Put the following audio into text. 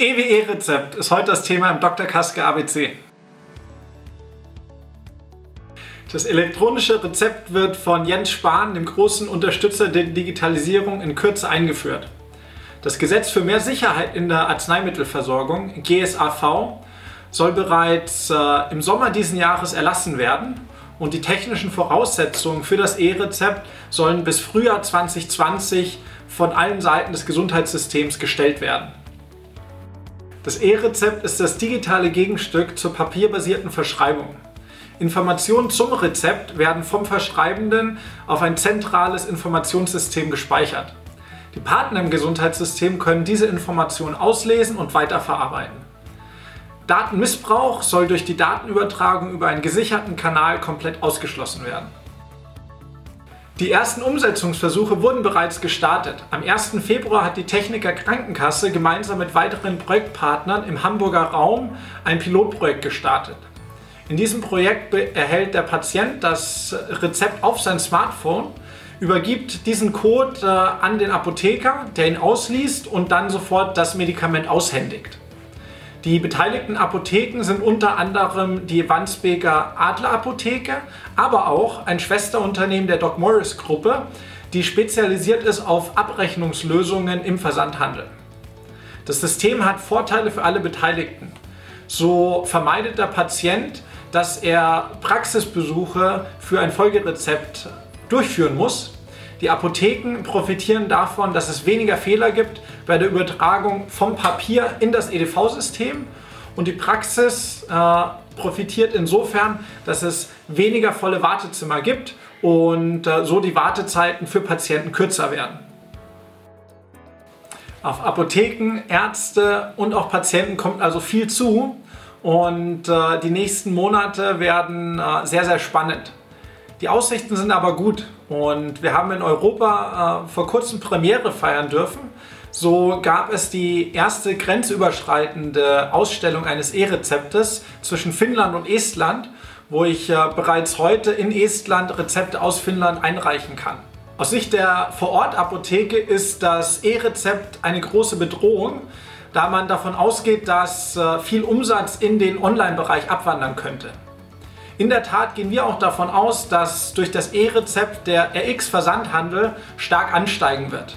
EWE-Rezept ist heute das Thema im Dr. Kaske ABC. Das elektronische Rezept wird von Jens Spahn, dem großen Unterstützer der Digitalisierung, in Kürze eingeführt. Das Gesetz für mehr Sicherheit in der Arzneimittelversorgung, GSAV, soll bereits äh, im Sommer diesen Jahres erlassen werden und die technischen Voraussetzungen für das E-Rezept sollen bis Frühjahr 2020 von allen Seiten des Gesundheitssystems gestellt werden. Das E-Rezept ist das digitale Gegenstück zur papierbasierten Verschreibung. Informationen zum Rezept werden vom Verschreibenden auf ein zentrales Informationssystem gespeichert. Die Partner im Gesundheitssystem können diese Informationen auslesen und weiterverarbeiten. Datenmissbrauch soll durch die Datenübertragung über einen gesicherten Kanal komplett ausgeschlossen werden. Die ersten Umsetzungsversuche wurden bereits gestartet. Am 1. Februar hat die Techniker Krankenkasse gemeinsam mit weiteren Projektpartnern im Hamburger Raum ein Pilotprojekt gestartet. In diesem Projekt erhält der Patient das Rezept auf sein Smartphone, übergibt diesen Code äh, an den Apotheker, der ihn ausliest und dann sofort das Medikament aushändigt. Die beteiligten Apotheken sind unter anderem die Wandsbeker Adler Apotheke, aber auch ein Schwesterunternehmen der Doc Morris Gruppe, die spezialisiert ist auf Abrechnungslösungen im Versandhandel. Das System hat Vorteile für alle Beteiligten. So vermeidet der Patient, dass er Praxisbesuche für ein Folgerezept durchführen muss, die Apotheken profitieren davon, dass es weniger Fehler gibt bei der Übertragung vom Papier in das EDV-System und die Praxis äh, profitiert insofern, dass es weniger volle Wartezimmer gibt und äh, so die Wartezeiten für Patienten kürzer werden. Auf Apotheken, Ärzte und auch Patienten kommt also viel zu und äh, die nächsten Monate werden äh, sehr, sehr spannend. Die Aussichten sind aber gut und wir haben in Europa äh, vor kurzem Premiere feiern dürfen. So gab es die erste grenzüberschreitende Ausstellung eines E-Rezeptes zwischen Finnland und Estland, wo ich äh, bereits heute in Estland Rezepte aus Finnland einreichen kann. Aus Sicht der Vorortapotheke ist das E-Rezept eine große Bedrohung, da man davon ausgeht, dass äh, viel Umsatz in den Online-Bereich abwandern könnte. In der Tat gehen wir auch davon aus, dass durch das E-Rezept der RX-Versandhandel stark ansteigen wird.